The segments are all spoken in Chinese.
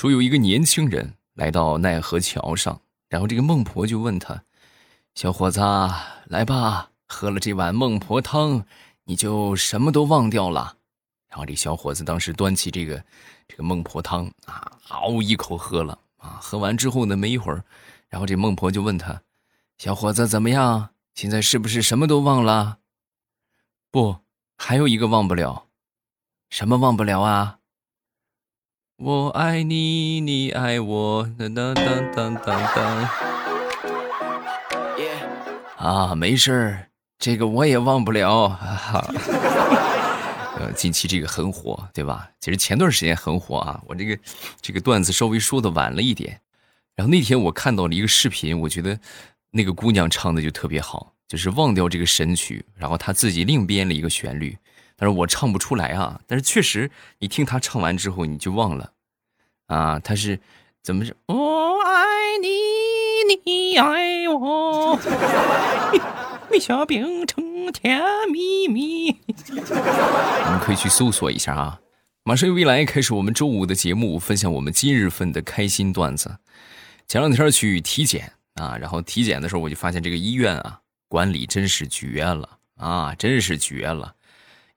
说有一个年轻人来到奈何桥上，然后这个孟婆就问他：“小伙子，来吧，喝了这碗孟婆汤，你就什么都忘掉了。”然后这小伙子当时端起这个这个孟婆汤啊，嗷一口喝了啊。喝完之后呢，没一会儿，然后这孟婆就问他：“小伙子怎么样？现在是不是什么都忘了？”不，还有一个忘不了，什么忘不了啊？我爱你，你爱我，当当当当当当。啊，没事儿，这个我也忘不了。哈 呃，近期这个很火，对吧？其实前段时间很火啊。我这个这个段子稍微说的晚了一点，然后那天我看到了一个视频，我觉得那个姑娘唱的就特别好。就是忘掉这个神曲，然后她自己另编了一个旋律，但是我唱不出来啊。但是确实，你听他唱完之后，你就忘了，啊，他是怎么着？我爱你，你爱我，蜜小冰城甜蜜蜜。我们可以去搜索一下啊。马上未来开始我们周五的节目，分享我们今日份的开心段子。前两天去体检啊，然后体检的时候我就发现这个医院啊。管理真是绝了啊！真是绝了，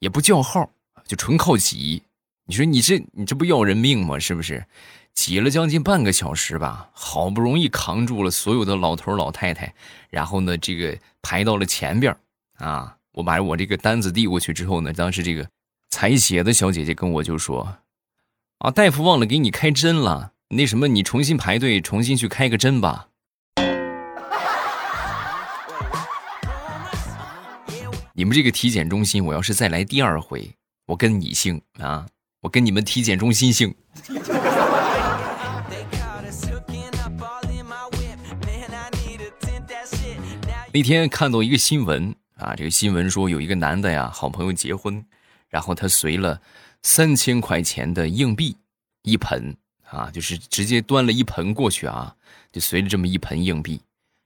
也不叫号，就纯靠挤。你说你这你这不要人命吗？是不是？挤了将近半个小时吧，好不容易扛住了所有的老头老太太，然后呢，这个排到了前边啊。我把我这个单子递过去之后呢，当时这个采血的小姐姐跟我就说：“啊，大夫忘了给你开针了，那什么，你重新排队，重新去开个针吧。”你们这个体检中心，我要是再来第二回，我跟你姓啊！我跟你们体检中心姓。那天看到一个新闻啊，这个新闻说有一个男的呀，好朋友结婚，然后他随了三千块钱的硬币一盆啊，就是直接端了一盆过去啊，就随了这么一盆硬币。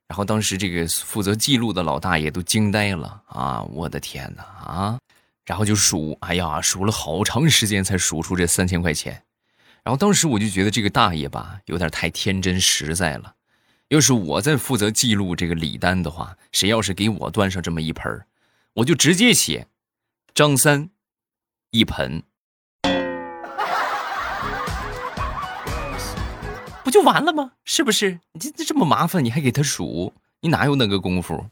然后当时这个负责记录的老大爷都惊呆了啊！我的天哪啊！然后就数，哎呀，数了好长时间才数出这三千块钱。然后当时我就觉得这个大爷吧，有点太天真实在了。要是我在负责记录这个礼单的话，谁要是给我端上这么一盆我就直接写张三一盆。就完了吗？是不是？你这这么麻烦，你还给他数？你哪有那个功夫？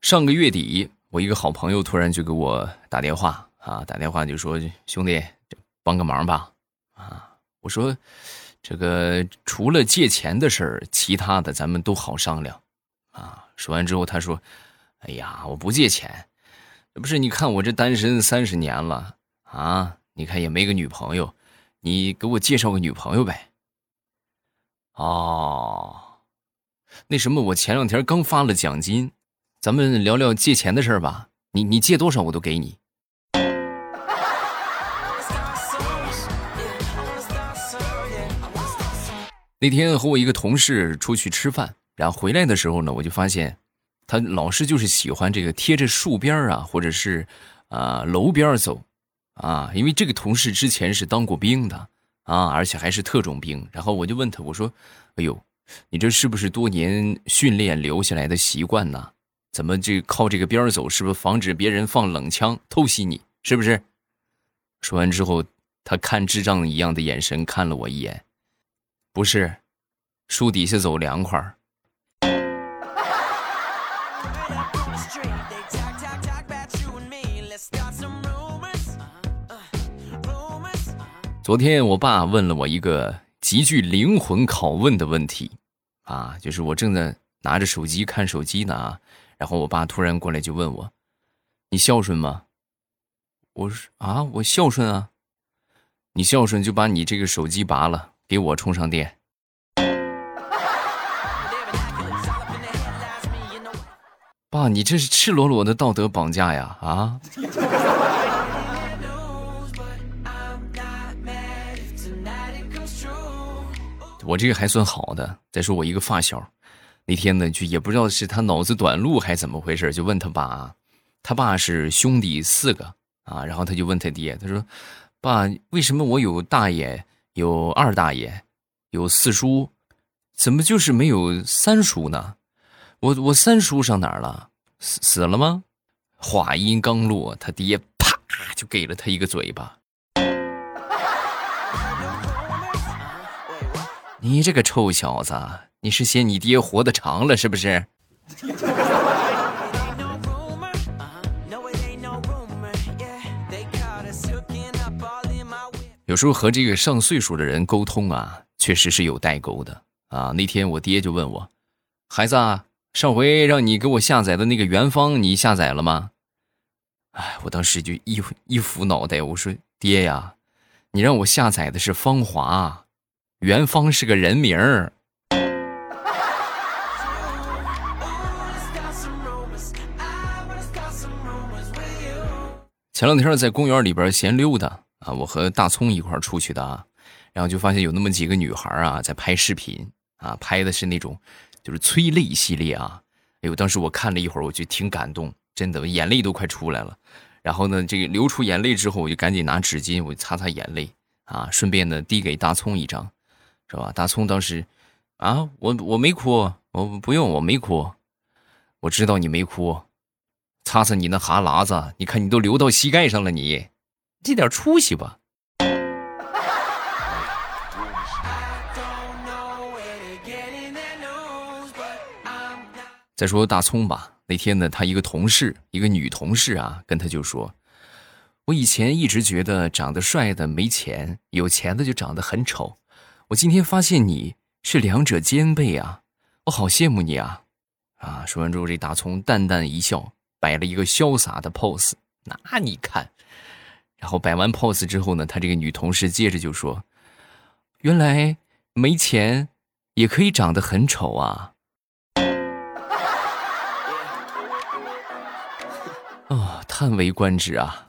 上个月底，我一个好朋友突然就给我打电话啊，打电话就说：“兄弟，帮个忙吧。”啊，我说：“这个除了借钱的事儿，其他的咱们都好商量。”啊，说完之后他说：“哎呀，我不借钱。”不是，你看我这单身三十年了啊！你看也没个女朋友，你给我介绍个女朋友呗。哦，那什么，我前两天刚发了奖金，咱们聊聊借钱的事儿吧。你你借多少我都给你。那天和我一个同事出去吃饭，然后回来的时候呢，我就发现。他老是就是喜欢这个贴着树边啊，或者是啊楼边走，啊，因为这个同事之前是当过兵的啊，而且还是特种兵。然后我就问他，我说：“哎呦，你这是不是多年训练留下来的习惯呢？怎么这靠这个边走？是不是防止别人放冷枪偷袭你？是不是？”说完之后，他看智障一样的眼神看了我一眼，不是，树底下走凉快。昨天我爸问了我一个极具灵魂拷问的问题，啊，就是我正在拿着手机看手机呢，然后我爸突然过来就问我：“你孝顺吗？”我说：“啊，我孝顺啊。”你孝顺就把你这个手机拔了，给我充上电。爸，你这是赤裸裸的道德绑架呀！啊！我这个还算好的。再说我一个发小，那天呢，就也不知道是他脑子短路还是怎么回事，就问他爸，他爸是兄弟四个啊，然后他就问他爹，他说：“爸，为什么我有大爷，有二大爷，有四叔，怎么就是没有三叔呢？我我三叔上哪儿了？死死了吗？”话音刚落，他爹啪就给了他一个嘴巴。你这个臭小子，你是嫌你爹活得长了是不是？有时候和这个上岁数的人沟通啊，确实是有代沟的啊。那天我爹就问我，孩子，上回让你给我下载的那个元芳，你下载了吗？哎，我当时就一一扶脑袋，我说爹呀，你让我下载的是芳华。元芳是个人名儿。前两天在公园里边闲溜达啊，我和大葱一块出去的啊，然后就发现有那么几个女孩啊在拍视频啊，拍的是那种就是催泪系列啊。哎呦，当时我看了一会儿，我就挺感动，真的眼泪都快出来了。然后呢，这个流出眼泪之后，我就赶紧拿纸巾我擦擦眼泪啊，顺便呢递给大葱一张。是吧？大葱当时，啊，我我没哭，我不用，我没哭，我知道你没哭，擦擦你那哈喇子，你看你都流到膝盖上了，你，这点出息吧。再说大葱吧，那天呢，他一个同事，一个女同事啊，跟他就说，我以前一直觉得长得帅的没钱，有钱的就长得很丑。我今天发现你是两者兼备啊，我好羡慕你啊！啊，说完之后，这大葱淡淡一笑，摆了一个潇洒的 pose。那你看，然后摆完 pose 之后呢，他这个女同事接着就说：“原来没钱也可以长得很丑啊！”叹为观止啊！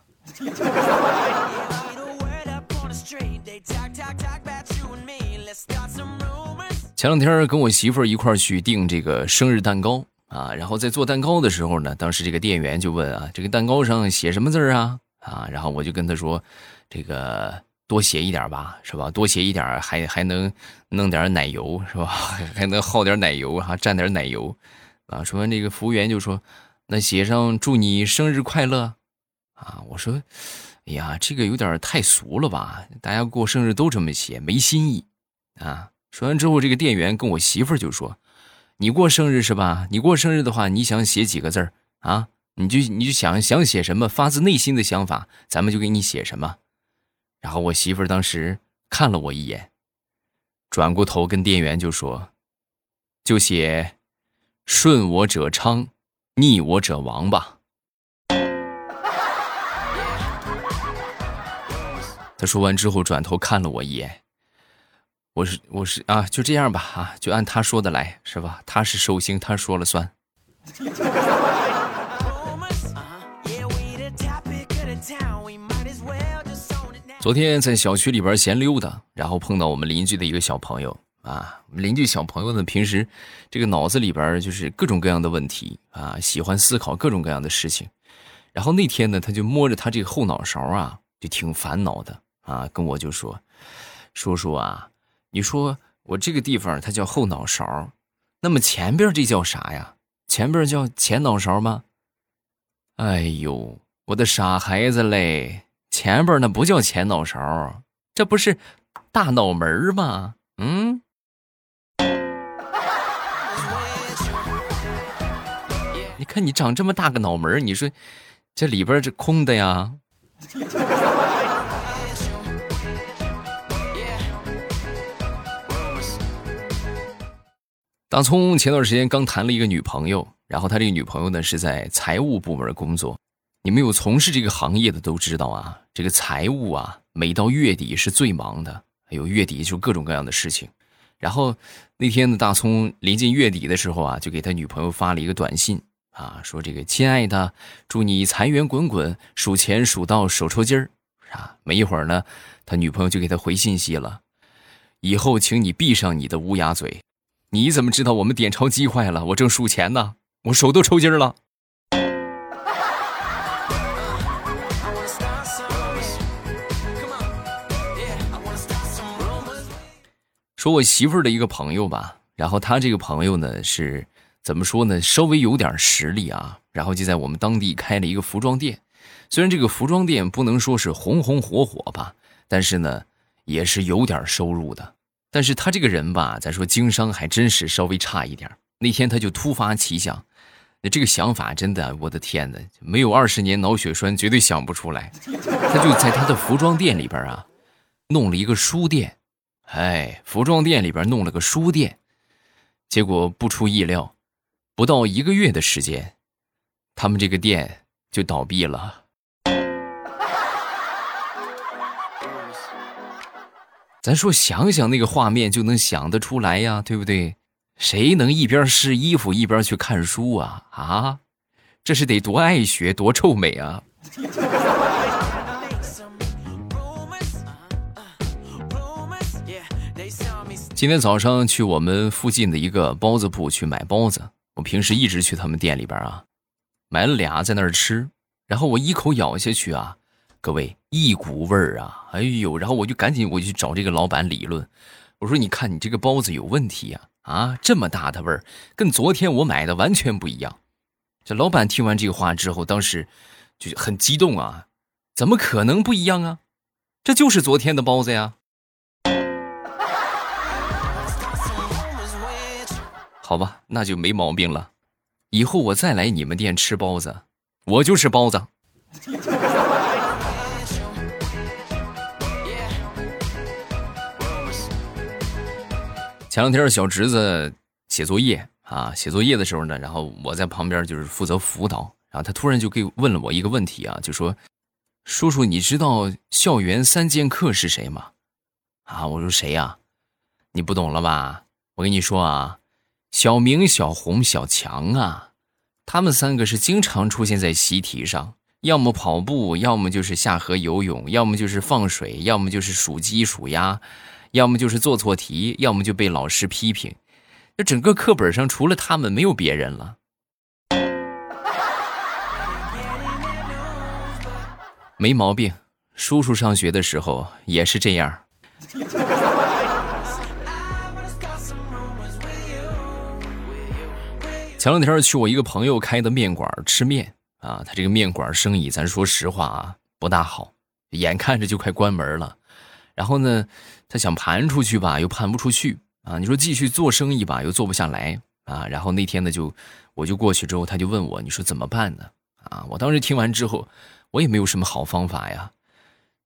前两天跟我媳妇一块儿去订这个生日蛋糕啊，然后在做蛋糕的时候呢，当时这个店员就问啊，这个蛋糕上写什么字啊？啊，然后我就跟他说，这个多写一点吧，是吧？多写一点还还能弄点奶油，是吧？还能耗点奶油哈，蘸点奶油，啊。说完这个服务员就说，那写上祝你生日快乐，啊，我说，哎呀，这个有点太俗了吧？大家过生日都这么写，没新意，啊。说完之后，这个店员跟我媳妇就说：“你过生日是吧？你过生日的话，你想写几个字儿啊？你就你就想想写什么，发自内心的想法，咱们就给你写什么。”然后我媳妇当时看了我一眼，转过头跟店员就说：“就写‘顺我者昌，逆我者亡’吧。”他说完之后，转头看了我一眼。我是我是啊，就这样吧啊，就按他说的来，是吧？他是寿星，他说了算。昨天在小区里边闲溜达，然后碰到我们邻居的一个小朋友啊。邻居小朋友呢，平时这个脑子里边就是各种各样的问题啊，喜欢思考各种各样的事情。然后那天呢，他就摸着他这个后脑勺啊，就挺烦恼的啊，跟我就说：“叔叔啊。”你说我这个地方它叫后脑勺，那么前边这叫啥呀？前边叫前脑勺吗？哎呦，我的傻孩子嘞！前边那不叫前脑勺，这不是大脑门吗？嗯。看你长这么大个脑门，你说这里边这空的呀？大葱前段时间刚谈了一个女朋友，然后他这个女朋友呢是在财务部门工作。你们有从事这个行业的都知道啊，这个财务啊，每到月底是最忙的。哎呦，月底就各种各样的事情。然后那天呢，大葱临近月底的时候啊，就给他女朋友发了一个短信啊说这个亲爱的祝你财源滚滚数钱数到手抽筋儿啊没一会儿呢他女朋友就给他回信息了以后请你闭上你的乌鸦嘴你怎么知道我们点钞机坏了我正数钱呢我手都抽筋儿了。说我媳妇儿的一个朋友吧然后他这个朋友呢是怎么说呢？稍微有点实力啊，然后就在我们当地开了一个服装店。虽然这个服装店不能说是红红火火吧，但是呢，也是有点收入的。但是他这个人吧，咱说经商还真是稍微差一点。那天他就突发奇想，那这个想法真的，我的天哪，没有二十年脑血栓绝对想不出来。他就在他的服装店里边啊，弄了一个书店。哎，服装店里边弄了个书店，结果不出意料，不到一个月的时间，他们这个店就倒闭了。咱说想想那个画面就能想得出来呀，对不对？谁能一边试衣服一边去看书啊？啊，这是得多爱学多臭美啊！今天早上去我们附近的一个包子铺去买包子，我平时一直去他们店里边啊，买了俩在那儿吃，然后我一口咬下去啊，各位一股味儿啊，哎呦，然后我就赶紧我就去找这个老板理论，我说你看你这个包子有问题呀，啊这么大的味儿，跟昨天我买的完全不一样。这老板听完这个话之后，当时就很激动啊，怎么可能不一样啊？这就是昨天的包子呀。好吧，那就没毛病了。以后我再来你们店吃包子，我就是包子。前两天小侄子写作业啊，写作业的时候呢，然后我在旁边就是负责辅导，然后他突然就给问了我一个问题啊，就说：“叔叔，你知道校园三剑客是谁吗？”啊，我说谁呀？你不懂了吧？我跟你说啊。小明、小红、小强啊，他们三个是经常出现在习题上，要么跑步，要么就是下河游泳，要么就是放水，要么就是数鸡数鸭，要么就是做错题，要么就被老师批评。这整个课本上除了他们，没有别人了。没毛病，叔叔上学的时候也是这样。前两天去我一个朋友开的面馆吃面啊，他这个面馆生意，咱说实话啊，不大好，眼看着就快关门了。然后呢，他想盘出去吧，又盘不出去啊。你说继续做生意吧，又做不下来啊。然后那天呢，就我就过去之后，他就问我，你说怎么办呢？啊，我当时听完之后，我也没有什么好方法呀。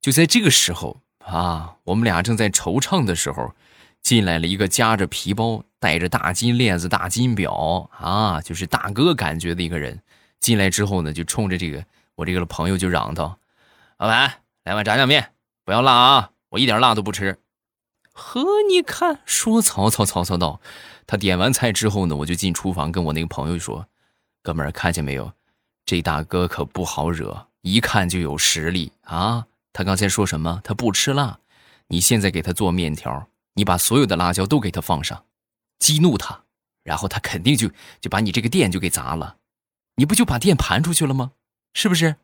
就在这个时候啊，我们俩正在惆怅的时候。进来了一个夹着皮包、戴着大金链子、大金表啊，就是大哥感觉的一个人。进来之后呢，就冲着这个我这个朋友就嚷道：“老板，来碗炸酱面，不要辣啊，我一点辣都不吃。”呵，你看，说曹操，曹操到。他点完菜之后呢，我就进厨房跟我那个朋友说：“哥们儿，看见没有？这大哥可不好惹，一看就有实力啊。他刚才说什么？他不吃辣。你现在给他做面条。”你把所有的辣椒都给他放上，激怒他，然后他肯定就就把你这个店就给砸了，你不就把店盘出去了吗？是不是？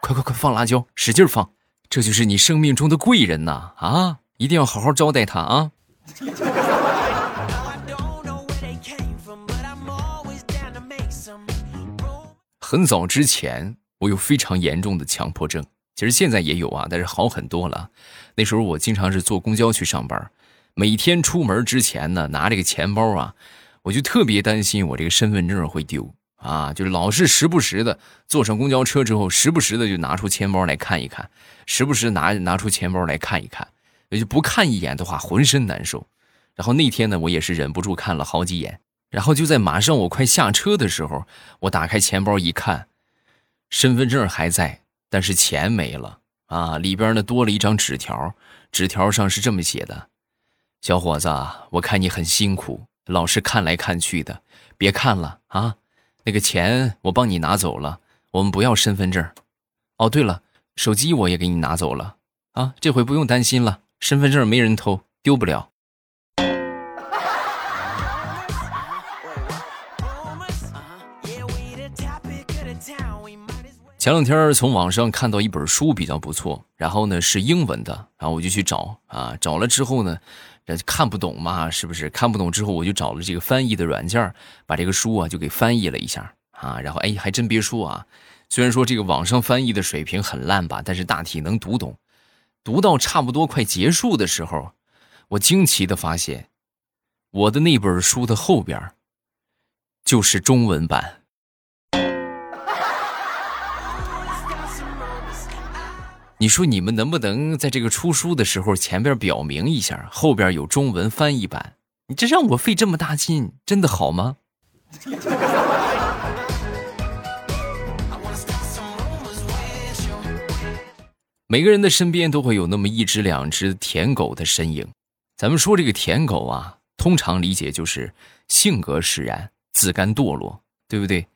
快快快放辣椒，使劲放，这就是你生命中的贵人呐！啊，一定要好好招待他啊！很早之前，我有非常严重的强迫症。其实现在也有啊，但是好很多了。那时候我经常是坐公交去上班，每天出门之前呢，拿这个钱包啊，我就特别担心我这个身份证会丢啊，就是老是时不时的坐上公交车之后，时不时的就拿出钱包来看一看，时不时拿拿出钱包来看一看，也就不看一眼的话浑身难受。然后那天呢，我也是忍不住看了好几眼，然后就在马上我快下车的时候，我打开钱包一看，身份证还在。但是钱没了啊！里边呢多了一张纸条，纸条上是这么写的：“小伙子，我看你很辛苦，老是看来看去的，别看了啊！那个钱我帮你拿走了，我们不要身份证。哦，对了，手机我也给你拿走了啊！这回不用担心了，身份证没人偷，丢不了。”前两天从网上看到一本书比较不错，然后呢是英文的，然后我就去找啊，找了之后呢，看不懂嘛，是不是？看不懂之后，我就找了这个翻译的软件，把这个书啊就给翻译了一下啊，然后哎，还真别说啊，虽然说这个网上翻译的水平很烂吧，但是大体能读懂。读到差不多快结束的时候，我惊奇的发现，我的那本书的后边就是中文版。你说你们能不能在这个出书的时候前边表明一下，后边有中文翻译版？你这让我费这么大劲，真的好吗？每个人的身边都会有那么一只两只舔狗的身影。咱们说这个舔狗啊，通常理解就是性格使然、自甘堕落，对不对？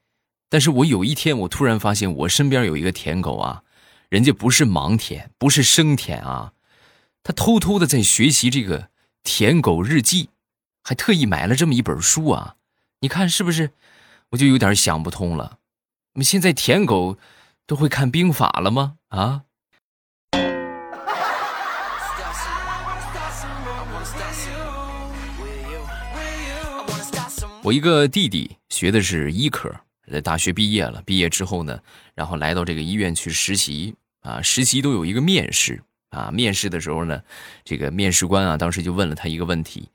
但是我有一天，我突然发现我身边有一个舔狗啊。人家不是盲舔，不是生舔啊，他偷偷的在学习这个舔狗日记，还特意买了这么一本书啊！你看是不是？我就有点想不通了。我们现在舔狗都会看兵法了吗？啊？我一个弟弟学的是医科，在大学毕业了，毕业之后呢，然后来到这个医院去实习。啊，实习都有一个面试啊。面试的时候呢，这个面试官啊，当时就问了他一个问题，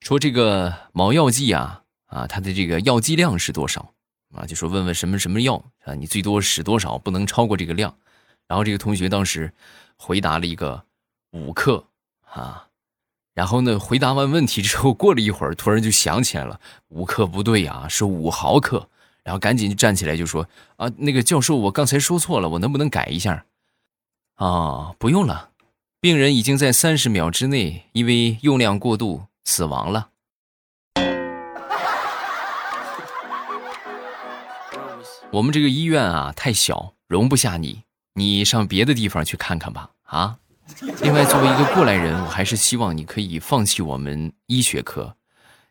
说这个某药剂啊，啊，它的这个药剂量是多少？啊，就说问问什么什么药啊，你最多使多少，不能超过这个量。然后这个同学当时回答了一个五克啊。然后呢，回答完问题之后，过了一会儿，突然就想起来了，五克不对啊，是五毫克。然后赶紧站起来就说啊，那个教授，我刚才说错了，我能不能改一下？哦，不用了，病人已经在三十秒之内因为用量过度死亡了。我们这个医院啊太小，容不下你，你上别的地方去看看吧。啊，另外作为一个过来人，我还是希望你可以放弃我们医学科，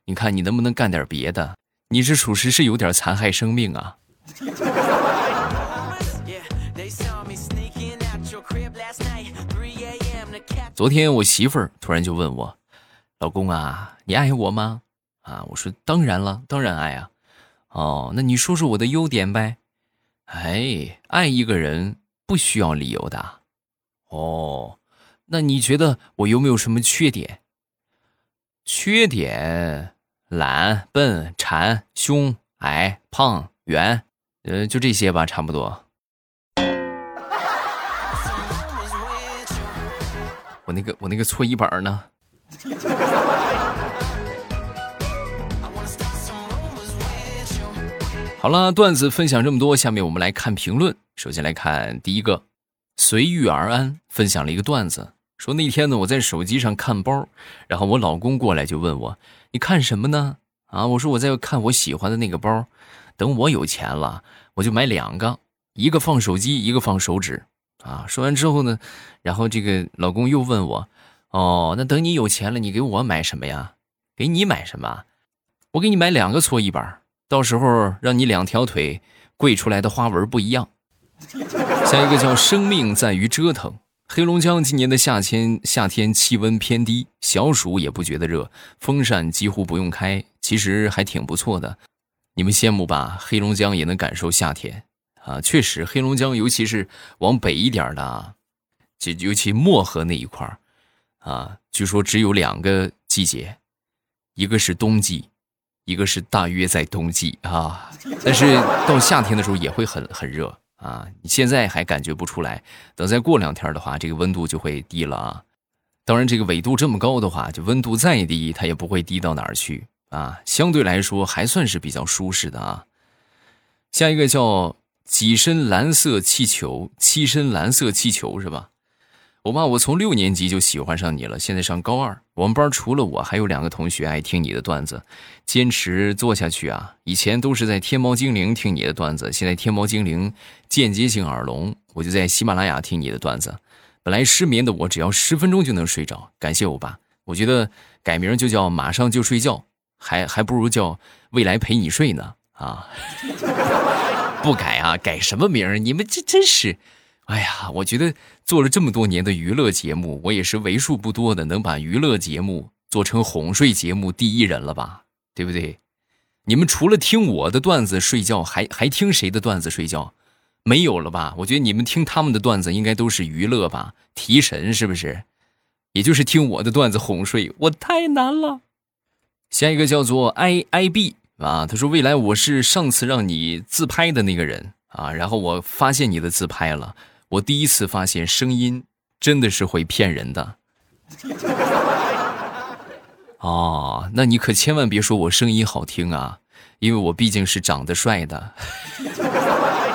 你看你能不能干点别的？你这属实是有点残害生命啊。昨天我媳妇儿突然就问我：“老公啊，你爱我吗？”啊，我说：“当然了，当然爱啊。”哦，那你说说我的优点呗？哎，爱一个人不需要理由的。哦，那你觉得我有没有什么缺点？缺点：懒、笨、馋、凶、矮、胖、圆，呃，就这些吧，差不多。我那个我那个搓衣板呢？好了，段子分享这么多，下面我们来看评论。首先来看第一个，随遇而安分享了一个段子，说那天呢我在手机上看包，然后我老公过来就问我，你看什么呢？啊，我说我在看我喜欢的那个包，等我有钱了，我就买两个，一个放手机，一个放手指。啊，说完之后呢，然后这个老公又问我，哦，那等你有钱了，你给我买什么呀？给你买什么？我给你买两个搓衣板，到时候让你两条腿跪出来的花纹不一样。下一个叫生命在于折腾。黑龙江今年的夏天夏天气温偏低，小暑也不觉得热，风扇几乎不用开，其实还挺不错的。你们羡慕吧？黑龙江也能感受夏天。啊，确实，黑龙江尤其是往北一点的啊，就尤其漠河那一块，啊，据说只有两个季节，一个是冬季，一个是大约在冬季啊。但是到夏天的时候也会很很热啊。你现在还感觉不出来，等再过两天的话，这个温度就会低了啊。当然，这个纬度这么高的话，就温度再低，它也不会低到哪儿去啊。相对来说还算是比较舒适的啊。下一个叫。几身蓝色气球，七身蓝色气球是吧？我爸，我从六年级就喜欢上你了，现在上高二。我们班除了我，还有两个同学爱听你的段子，坚持做下去啊！以前都是在天猫精灵听你的段子，现在天猫精灵间接性耳聋，我就在喜马拉雅听你的段子。本来失眠的我，只要十分钟就能睡着。感谢我爸，我觉得改名就叫马上就睡觉，还还不如叫未来陪你睡呢啊！不改啊，改什么名儿？你们这真是，哎呀，我觉得做了这么多年的娱乐节目，我也是为数不多的能把娱乐节目做成哄睡节目第一人了吧？对不对？你们除了听我的段子睡觉，还还听谁的段子睡觉？没有了吧？我觉得你们听他们的段子应该都是娱乐吧，提神是不是？也就是听我的段子哄睡，我太难了。下一个叫做 i i b 啊，他说未来我是上次让你自拍的那个人啊，然后我发现你的自拍了，我第一次发现声音真的是会骗人的。哦，那你可千万别说我声音好听啊，因为我毕竟是长得帅的。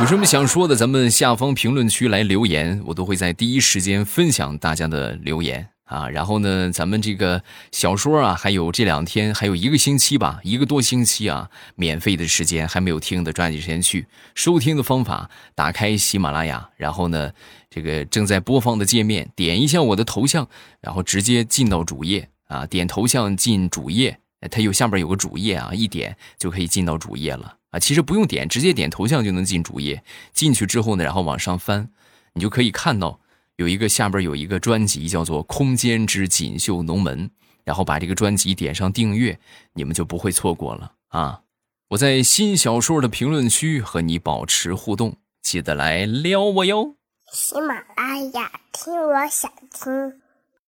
有什么想说的，咱们下方评论区来留言，我都会在第一时间分享大家的留言啊。然后呢，咱们这个小说啊，还有这两天，还有一个星期吧，一个多星期啊，免费的时间还没有听的，抓紧时间去收听的方法，打开喜马拉雅，然后呢，这个正在播放的界面，点一下我的头像，然后直接进到主页啊，点头像进主页，它有下边有个主页啊，一点就可以进到主页了。啊，其实不用点，直接点头像就能进主页。进去之后呢，然后往上翻，你就可以看到有一个下边有一个专辑叫做《空间之锦绣龙门》，然后把这个专辑点上订阅，你们就不会错过了啊！我在新小说的评论区和你保持互动，记得来撩我哟。喜马拉雅听，我想听。